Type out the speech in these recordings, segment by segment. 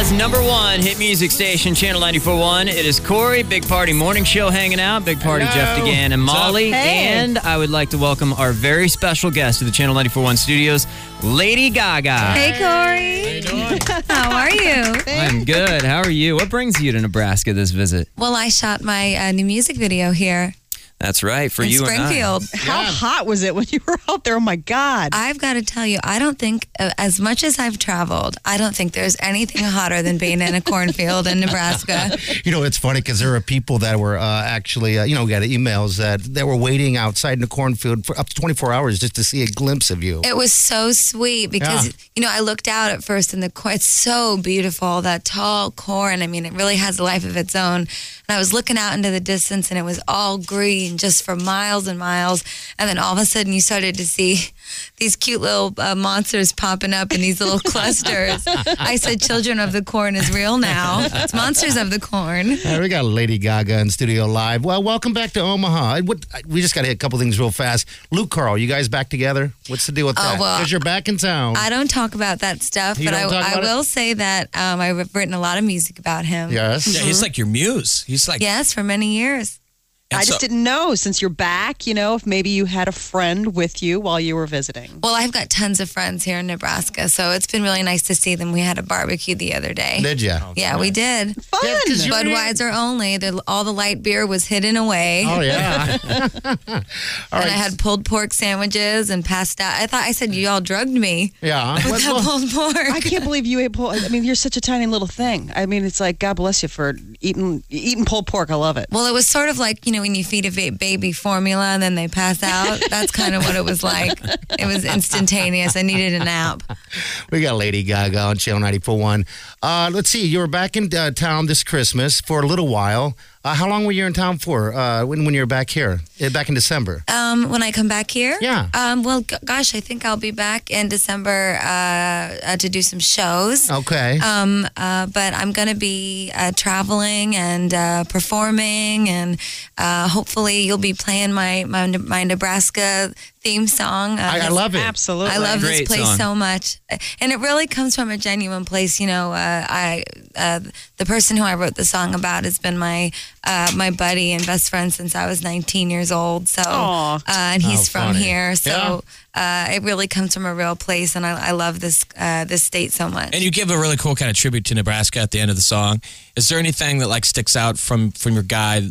Omaha's number one hit music station, Channel 94.1. It is Corey, Big Party Morning Show hanging out. Big Party Jeff Hello. DeGan and Molly. Hey. And I would like to welcome our very special guest to the Channel 94.1 studios, Lady Gaga. Hey, Corey. How are you? I'm good. How are you? What brings you to Nebraska this visit? Well, I shot my uh, new music video here That's right, for in you and Springfield. How hot was it when you were out there? Oh my God. I've got to tell you, I don't think, uh, as much as I've traveled, I don't think there's anything hotter than being in a cornfield in Nebraska. You know, it's funny because there are people that were uh, actually, uh, you know, we got emails that they were waiting outside in the cornfield for up to 24 hours just to see a glimpse of you. It was so sweet because, Yeah. you know, I looked out at first and the corn, it's so beautiful, that tall corn. I mean, it really has a life of its own. And I was looking out into the distance and it was all green just for miles and miles. And then all of a sudden you started to see these cute little uh, monsters popping up in these little clusters. I said, Children of the Corn is real now. It's Monsters of the Corn. All right, we got Lady Gaga in studio live. Well, welcome back to Omaha. What, we just got to hit a couple things real fast. Luc Carl, you guys back together? What's the deal with that? Oh, that? well, Because you're back in town. I don't talk about that stuff, You but I, I about it? will say that um, I've written a lot of music about him. yes. Yeah, he's like your muse. He's like Yes, for many years. And I so- just didn't know since you're back, you know, if maybe you had a friend with you while you were visiting. Well, I've got tons of friends here in Nebraska, so it's been really nice to see them. We had a barbecue the other day. Did you? Oh, yeah, we did. Fun. Yeah, 'cause you- Budweiser only. The, all the light beer was hidden away. Oh, yeah. All and right. I had pulled pork sandwiches and passed out. I thought I said you all drugged me yeah. with Well, that pulled pork. I can't believe you ate pulled. I mean, you're such a tiny little thing. I mean, it's like God bless you for eating eating pulled pork. I love it. well, it was sort of like you know when you feed a ba- baby formula and then they pass out. That's kind of what it was like. It was instantaneous. I needed a nap. We got Lady Gaga on Channel 94.1. Uh, let's see, you were back in uh, town this Christmas for a little while. Uh, how long were you in town for uh, when, when you were back here? Uh, back in December? Um, when I come back here? Yeah. Um, well, g- gosh, I think I'll be back in December uh, uh, to do some shows. Okay. Um, uh, but I'm going to be uh, traveling and uh, performing, and uh, hopefully you'll be playing my my, my Nebraska theme song. Uh, I, I love it. Absolutely. I love Great this place song. so much, and it really comes from a genuine place. You know, uh, I uh, the person who I wrote the song about has been my uh, my buddy and best friend since I was 19 years old. So, uh, and he's Oh, from funny. here. So, uh, it really comes from a real place, and I, I love this uh, this state so much. and you give a really cool kind of tribute to Nebraska at the end of the song. Is there anything that like sticks out from from your guy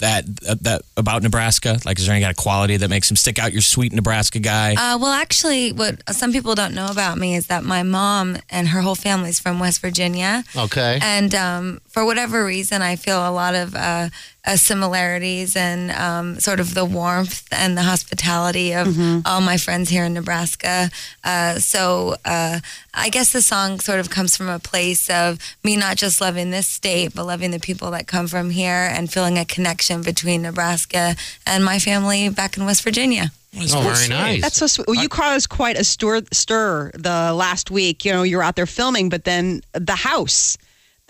that that about Nebraska? Like, is there any kind of quality that makes him stick out? Your sweet Nebraska guy. Uh, well, actually, what some people don't know about me is that my mom and her whole family's from West Virginia. Okay. And um, for whatever reason, I feel a lot of uh, uh, similarities and um, sort of the warmth and the hospitality of all my friends here in Nebraska. Uh, so uh, I guess the song sort of comes from a place of me not just loving this state, but loving the people that come from here and feeling a connection between Nebraska and my family back in West Virginia. Oh, very nice. That's so sweet. Well, you caused quite a stir, stir the last week. You know, you were out there filming, but then the house,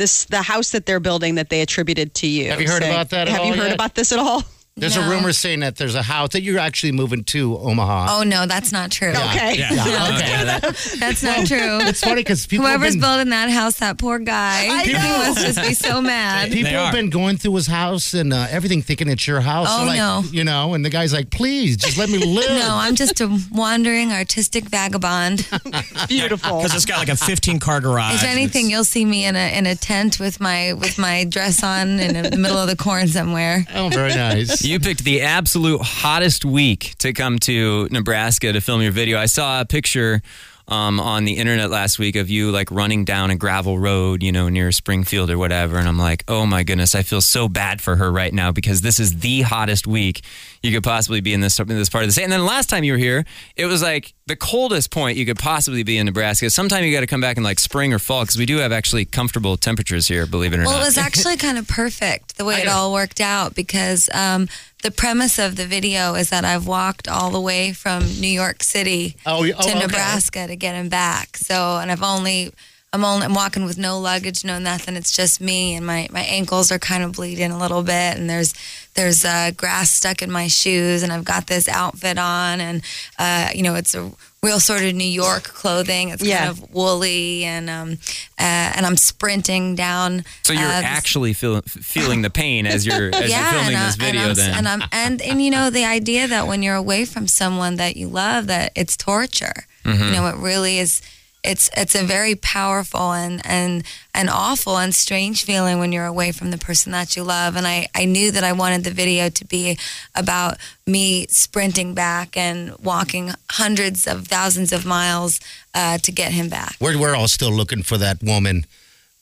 this the house that they're building that they attributed to you. Have you heard saying- about that at Have you heard yet? about this at all? There's No. a rumor saying that there's a house that you're actually moving to Omaha. Oh, no, that's not true. Okay. yeah. Yeah, okay. That- That's not true. It's funny because people Whoever's been, building that house, that poor guy, I he must just be so mad. people have been going through his house and uh, everything, thinking it's your house. Oh, like, no. You know, and the guy's like, "Please, just let me live." No, I'm just a wandering artistic vagabond. Beautiful. Because it's got like a 15 car garage. If anything, It's- you'll see me in a in a tent with my with my dress on in the middle of the corn somewhere. Oh, very nice. You picked the absolute hottest week to come to Nebraska to film your video. I saw a picture um, on the internet last week of you like running down a gravel road, you know, near Springfield or whatever. And I'm like, oh my goodness, I feel so bad for her right now because this is the hottest week you could possibly be in this in this part of the state. And then last time you were here, it was like the coldest point you could possibly be in Nebraska. Sometime you got to come back in like spring or fall because we do have actually comfortable temperatures here. Believe it or Well, not. Well, it was actually kind of perfect the way it all worked out because um, the premise of the video is that I've walked all the way from New York City Oh, oh, to okay. Nebraska to get him back. So, and I've only. I'm only I'm walking with no luggage, no nothing. It's just me, and my, my ankles are kind of bleeding a little bit, and there's there's uh, grass stuck in my shoes, and I've got this outfit on, and uh, you know it's a real sort of New York clothing. It's Yeah. kind of woolly, and um, uh, and I'm sprinting down. so you're uh, actually feel, feeling the pain as you're as you're filming and, this I- video. and I'm, then and I'm and and you know the idea that when you're away from someone that you love, that it's torture. Mm-hmm. You know, it really is. It's it's a very powerful and and and awful and strange feeling when you're away from the person that you love. And I I knew that I wanted the video to be about me sprinting back and walking hundreds of thousands of miles uh, to get him back. We're, we're all still looking for that woman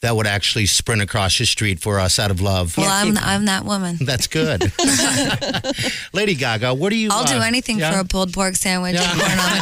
that would actually sprint across the street for us out of love. Well, I'm I'm that woman. That's good. Lady Gaga, what do you I'll do uh, anything yeah? for a pulled pork sandwich Yeah. and corn on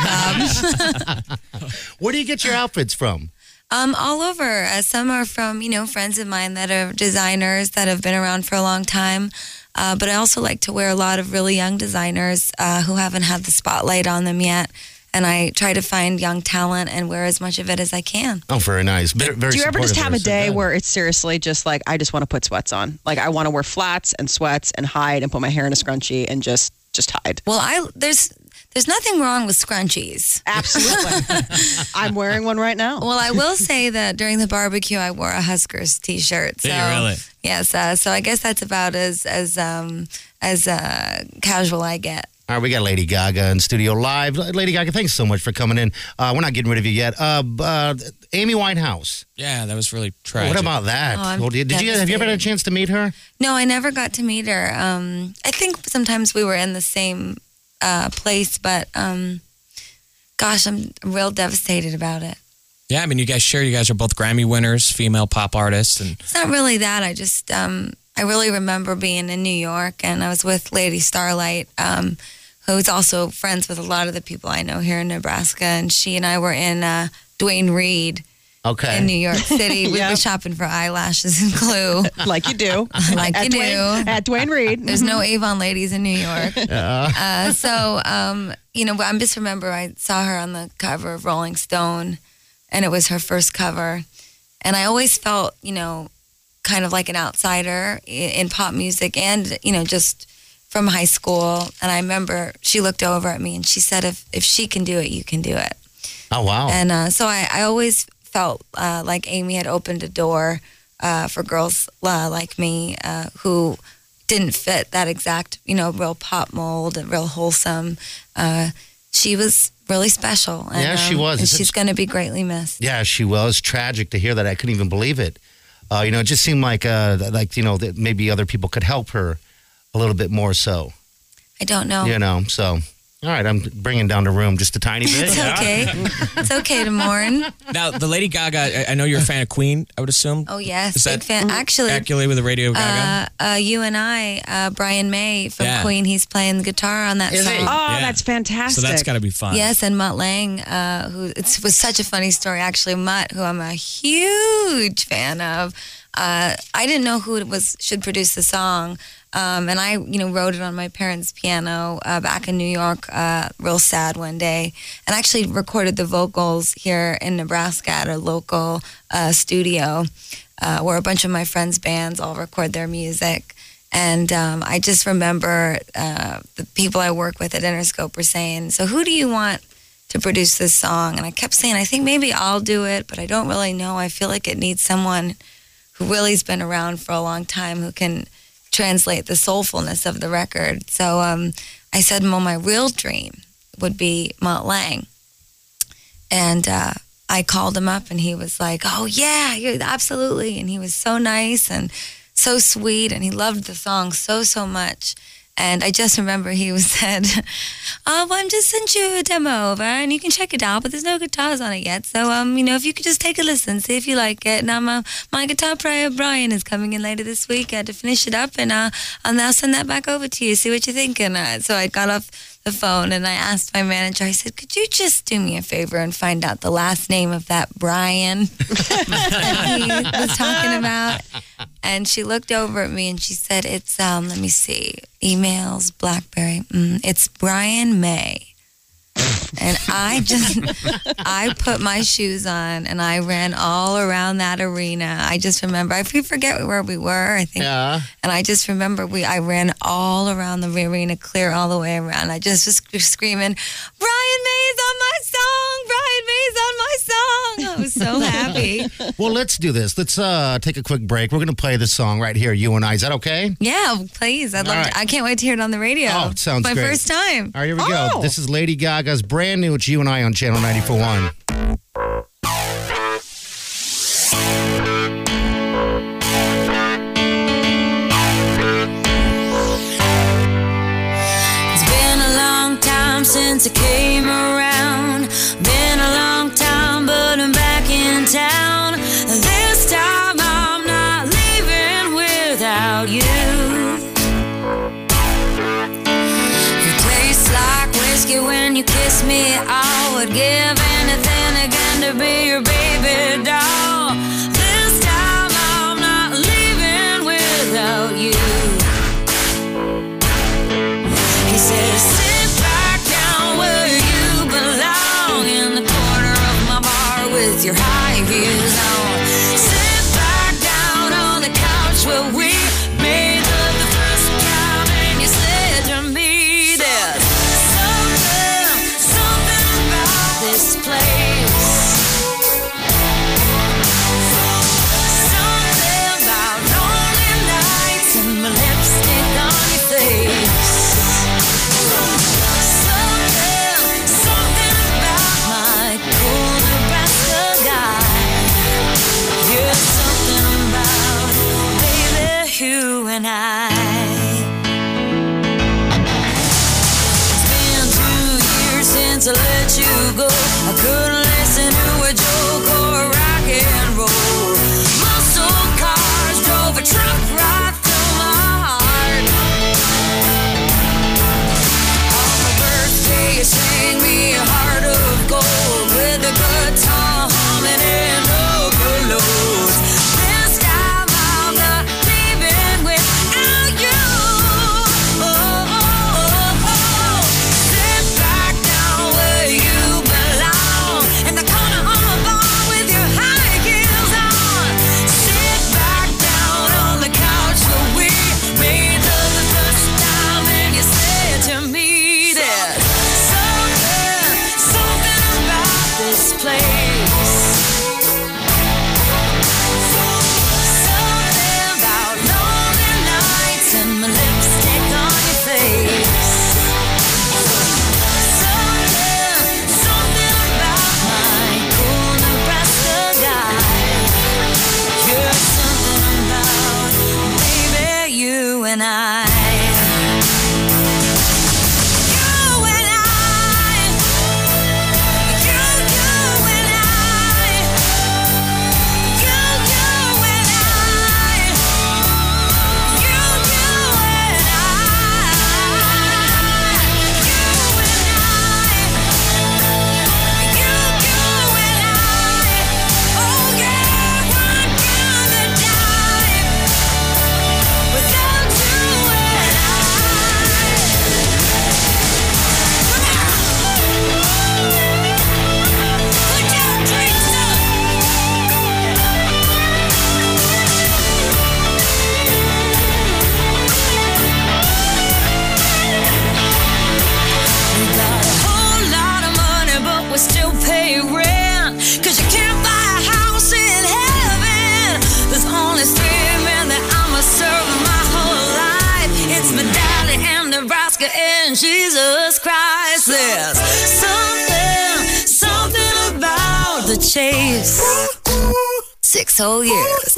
the cob. Where do you get your outfits from? Um, all over. Uh, some are from you know friends of mine that are designers that have been around for a long time. Uh, but I also like to wear a lot of really young designers uh, who haven't had the spotlight on them yet. And I try to find young talent and wear as much of it as I can. Oh, very nice. Very, very Do you ever just have a there, so day where it's seriously just like I just want to put sweats on? Like I want to wear flats and sweats and hide and put my hair in a scrunchie and just just hide. Well, I there's there's nothing wrong with scrunchies. Absolutely. I'm wearing one right now. Well, I will say that during the barbecue, I wore a Huskers T-shirt. So, Did you really? Yes. Uh, so I guess that's about as as um, as uh, casual I get. All right, we got Lady Gaga in studio live. Lady Gaga, thanks so much for coming in. Uh, we're not getting rid of you yet. Uh, uh, Amy Winehouse. Yeah, that was really tragic. What about that? Oh, Well, did, did you have you ever had a chance to meet her? No, I never got to meet her. Um, I think sometimes we were in the same uh, place, but um, gosh, I'm real devastated about it. Yeah, I mean, you guys share. You guys are both Grammy winners, female pop artists, and It's not really that. I just, um, I really remember being in New York and I was with Lady Starlight, um, who's also friends with a lot of the people I know here in Nebraska. And she and I were in uh, Duane Reade Okay. in New York City. We Yeah. were shopping for eyelashes and glue. like you do. Like at you Duane, do. At Duane Reade. There's no Avon ladies in New York. Uh, so, um, you know, I just remember I saw her on the cover of Rolling Stone, and it was her first cover. And I always felt, you know, kind of like an outsider in pop music and, you know, just from high school. And I remember she looked over at me and she said, if, if she can do it, you can do it. oh, wow. And uh, so I, I always felt uh, like Amy had opened a door uh, for girls uh, like me uh, who didn't fit that exact, you know, real pop mold and real wholesome. Uh, she was really special. And, Yeah, she um, was. And she's going to be greatly missed. Yeah, she was. Tragic to hear that. I couldn't even believe it. Uh, you know, it just seemed like, uh, like you know, that maybe other people could help her a little bit more. So, I don't know. you know, so all right, I'm bringing down the room just a tiny bit. It's yeah. okay. it's okay to mourn. now the Lady Gaga. I, I know you're a fan of Queen. I would assume. Oh, yes. Is Big that fan. Actually, Accurately with the Radio Gaga. uh, uh, you and I, uh, Brian May from Yeah. Queen, he's playing the guitar on that Is he? song. Oh, Yeah. that's fantastic. so that's got to be fun. Yes, and Mutt Lange, uh, who it was such a funny story. Actually, Mutt, who I'm a huge fan of, uh, I didn't know who it was should produce the song, um, and I, you know, wrote it on my parents' piano uh, back in New York. Uh, real sad one day, and actually recorded the vocals here in Nebraska at a local uh, studio, uh, where a bunch of my friends' bands all record their music. And um, I just remember uh, the people I work with at Interscope were saying, "So who do you want to produce this song?" And I kept saying, "I think maybe I'll do it, but I don't really know. I feel like it needs someone who really's been around for a long time who can translate the soulfulness of the record." So um, I said, "Well, my real dream would be Mutt Lange," and uh, I called him up, and he was like, "Oh yeah, absolutely," and he was so nice and so sweet and he loved the song so so much And I just remember he was said, "Oh, well, I'm just sent you a demo over, and you can check it out, but there's no guitars on it yet. So, um, you know, if you could just take a listen, see if you like it. And um, uh, my guitar player Brian is coming in later this week uh, to finish it up, and uh, and I'll send that back over to you. See what you're thinking." Uh, so I got off the phone and I asked my manager. I said, "Could you just do me a favor and find out the last name of that Brian that he was talking about?" And she looked over at me and she said, "It's um, let me see, emails, BlackBerry. Mm, it's Brian May." And I just, I put my shoes on and I ran all around that arena. I just remember, I forget where we were. I think, Yeah. and I just remember we, I ran all around the arena, clear all the way around. I just was screaming, Brian May's on my song. Brian May's on my song. I was so happy. Well, let's do this. Let's uh, take a quick break. We're going to play this song right here, you and I. Is that okay? Yeah, please. I'd love All to. I can't wait to hear it on the radio. Oh, it sounds my great. first time. All right, here we go. Oh. This is Lady Gaga's brand new It's You and I on Channel 941. It's been a long time since I came around. Give Six whole years.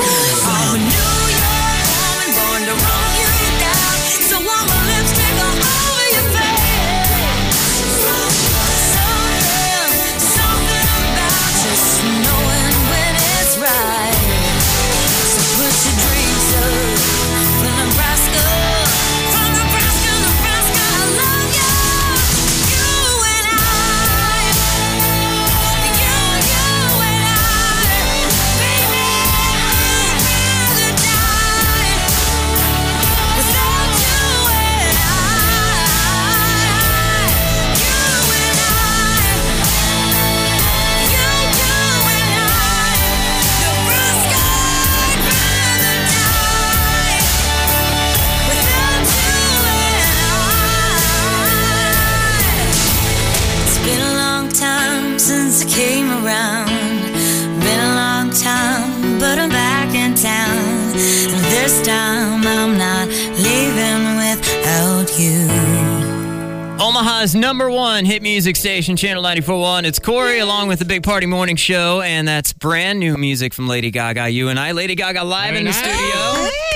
Music station, Channel 94.1. It's Corey along with the Big Party Morning Show, and that's brand new music from Lady Gaga. You and I, Lady Gaga, live in the studio.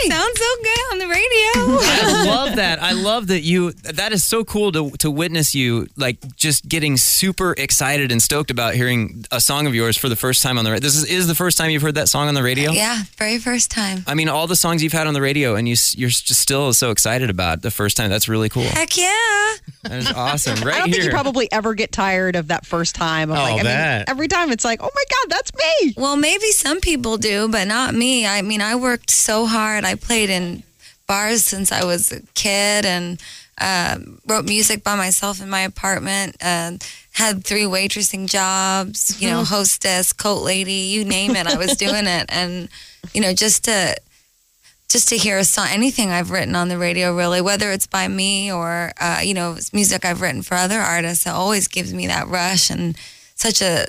Sounds so good on the radio. I love that. I love that you. That is so cool to to witness you like just getting super excited and stoked about hearing a song of yours for the first time on the radio. This is, is the first time you've heard that song on the radio. yeah, very first time. I mean, all the songs you've had on the radio, and you you're just still so excited about the first time. That's really cool. Heck yeah. That is awesome. I don't think you probably ever get tired of that first time. Of Oh, like, I mean, that. every time it's like, oh my God, that's me. Well, maybe some people do, but not me. I mean, I worked so hard. I played in bars since I was a kid and uh, wrote music by myself in my apartment. Uh, had three waitressing jobs, you know, hostess, coat lady, you name it. I was doing it, and you know, just to just to hear a song, anything I've written on the radio, really, whether it's by me or uh, you know, it's music I've written for other artists, it always gives me that rush and such a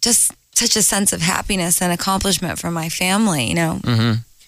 just such a sense of happiness and accomplishment for my family. You know,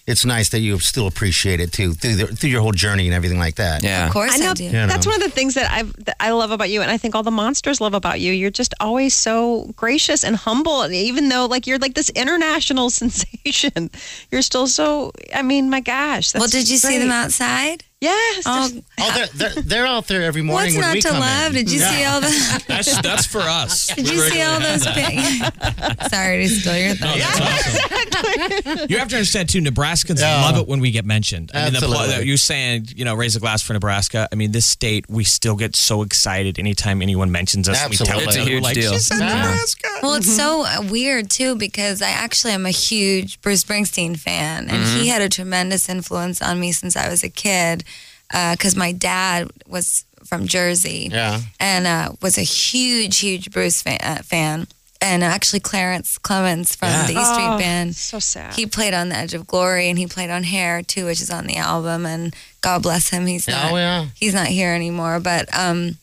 It's nice that you still appreciate it too through the, through your whole journey and everything like that. yeah. of course I I, know do. Yeah. that's know. one of the things that I've that I love about you, and I think all the monsters love about you. You're just always so gracious and humble, and even though like you're like this international sensation, you're still so. I mean, my gosh. That's Well, did you see them outside? Yes. Oh, Oh, they're, they're, they're out there every morning what's when not we to come love? in. Did you see all the? That's that's for us. Did you see all those? Pic- Sorry to steal your No, thought. that's awesome. you have to understand too. Nebraskans Yeah. love it when we get mentioned. I mean, the, Absolutely. you're saying, you know, raise a glass for Nebraska. I mean, this state, we still get so excited anytime anyone mentions us. We tell Absolutely. each It's a other, huge like, deal. "She said Yeah. Nebraska. Well, it's so uh, weird too because I actually am a huge Bruce Springsteen fan, and he had a tremendous influence on me since I was a kid. Because my dad was from Jersey, Yeah. and uh, was a huge, huge Bruce fan, uh, fan. And actually, Clarence Clemons from Yeah. the East Street Oh, Band. so sad. He played on The Edge of Glory, and he played on Hair too, which is on the album. And God bless him, he's not Oh, yeah. he's not here anymore. But um,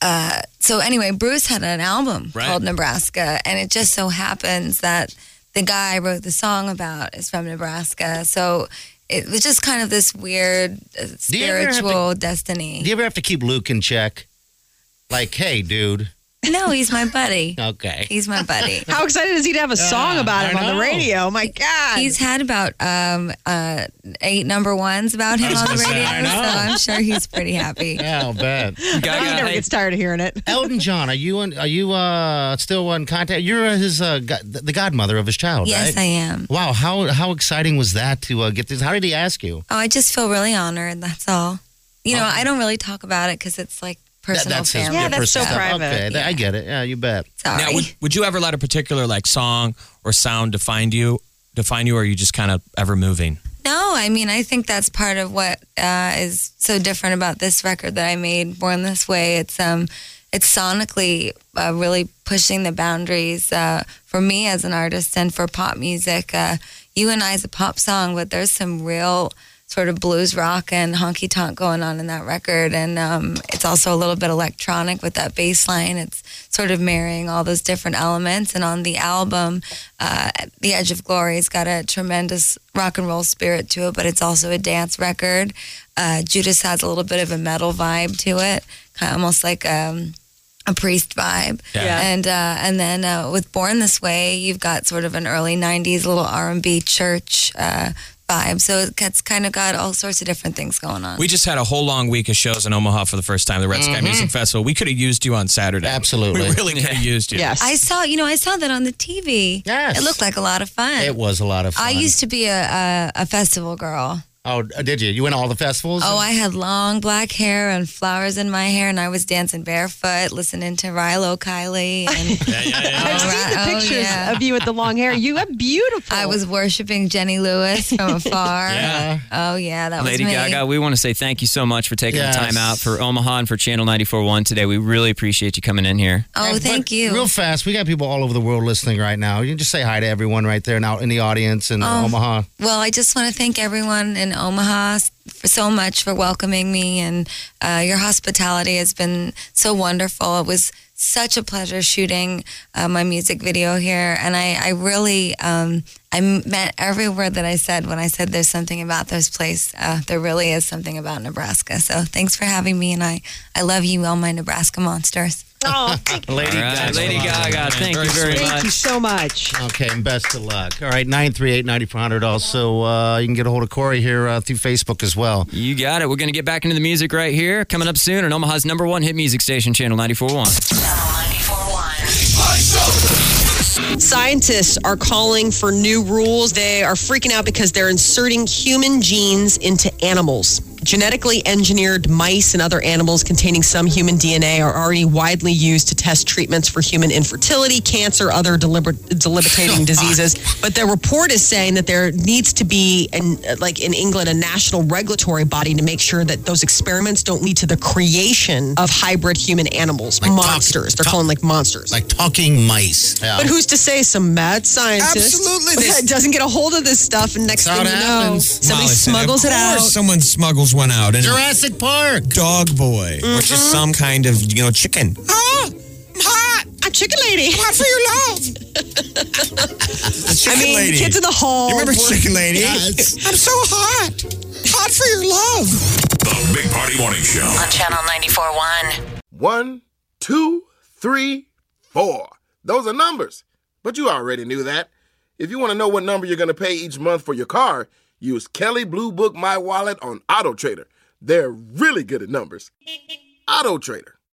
uh, so anyway, Bruce had an album Right. called Nebraska, and it just so happens that the guy I wrote the song about is from Nebraska. So it was just kind of this weird uh, you ever have to- spiritual destiny. Do you ever have to keep Luc in check? Like, hey, dude. No, he's my buddy. Okay. He's my buddy. How excited is he to have a song about I him on the know. radio? My God. He's had about um, uh, eight number ones about him was on the gonna say, radio, I know. so I'm sure he's pretty happy. Yeah, I'll bet. he Gaga, never hey, gets tired of hearing it. Elton John, are you in, are you uh, still in contact? You're uh, his uh, go- the godmother of his child, Yes, I right? am. Wow, how how exciting was that to uh, get this? How did he ask you? Oh, I just feel really honored. That's all. You know, I don't really talk about it because it's like personal that's his family. Yeah, your that's so personal stuff. private. Okay, th- I get it. Yeah, you bet. Sorry. Now, would, would you ever let a particular like song or sound define you? Define you, or are you just kind of ever moving? no, I mean, I think that's part of what uh, is so different about this record that I made, Born This Way. It's um, it's sonically uh, really pushing the boundaries uh, for me as an artist and for pop music. Uh, you and I is a pop song, but there's some real sort of blues rock and honky tonk going on in that record, and um, it's also a little bit electronic with that bass line. It's sort of marrying all those different elements. And on the album, uh, The Edge of Glory's got a tremendous rock and roll spirit to it, but it's also a dance record. Uh, Judas has a little bit of a metal vibe to it, kind of almost like um, a priest vibe. Yeah. And uh, and then uh, with Born This Way, you've got sort of an early '90s little R&B church uh, vibe. So it's kind of got all sorts of different things going on. We just had a whole long week of shows in Omaha for the first time, the Red Sky mm-hmm. Music Festival. We could have used you on Saturday. Absolutely. We really could have used you. Yes. I saw, you know, I saw that on the TV. Yes. It looked like a lot of fun. It was a lot of fun. I used to be a, a, a festival girl. Oh, did you? You went to all the festivals? Oh, I had long black hair and flowers in my hair, and I was dancing barefoot, listening to Rilo Kiley. And Yeah, yeah, yeah. I've Oh, seen the right. Oh, pictures yeah. of you with the long hair. You have beautiful. I was worshiping Jenny Lewis from afar. Yeah. Oh, yeah, that Lady was me. Lady Gaga, we want to say thank you so much for taking Yes. the time out for Omaha and for Channel 94.1 today. We really appreciate you coming in here. Oh, But thank you. Real fast, we got people all over the world listening right now. You can just say hi to everyone right there now in the audience in Oh. Omaha. Well, I just want to thank everyone in Omaha so much for welcoming me, and uh, your hospitality has been so wonderful. It was such a pleasure shooting uh, my music video here, and I, I really um, I meant every word that I said when I said there's something about this place. Uh, there really is something about Nebraska. So thanks for having me, and I I love you, all my Nebraska monsters. Oh, Lady All right, Gaga. Lady Gaga, thank you very thank much. you so much. Okay, and best of luck. All right, 938 9400. Also, uh, you can get a hold of Corey here uh, through Facebook as well. You got it. We're going to get back into the music right here. Coming up soon on Omaha's number one hit music station, Channel 94.1. Channel 94.1. Scientists are calling for new rules. They are freaking out because they're inserting human genes into animals. Genetically engineered mice and other animals containing some human DNA are already widely used to test treatments for human infertility, cancer, other deliber- debilitating oh diseases. But the report is saying that there needs to be, an, like in England, a national regulatory body to make sure that those experiments don't lead to the creation of hybrid human animals, Like talk- monsters. They're talk- calling like monsters. Like talking mice. Yeah. But who's to say some mad scientist Absolutely, this- doesn't get a hold of this stuff and next thing you it know, happens. somebody Molly said, smuggles of it out. course Someone smuggles one out. And Jurassic Park. dog boy, or just some kind of you know chicken. Ah, I'm hot. A chicken lady. Hot for your love. the I chicken mean, lady. kids in the hall. You remember chicken lady? Yes. I'm so hot. Hot for your love. The Big Party Morning Show. On Channel 94.1. One, two, three, four. Those are numbers. But you already knew that. If you want to know what number you're going to pay each month for your car, use Kelley Blue Book My Wallet on Auto Trader. They're really good at numbers. Auto Trader.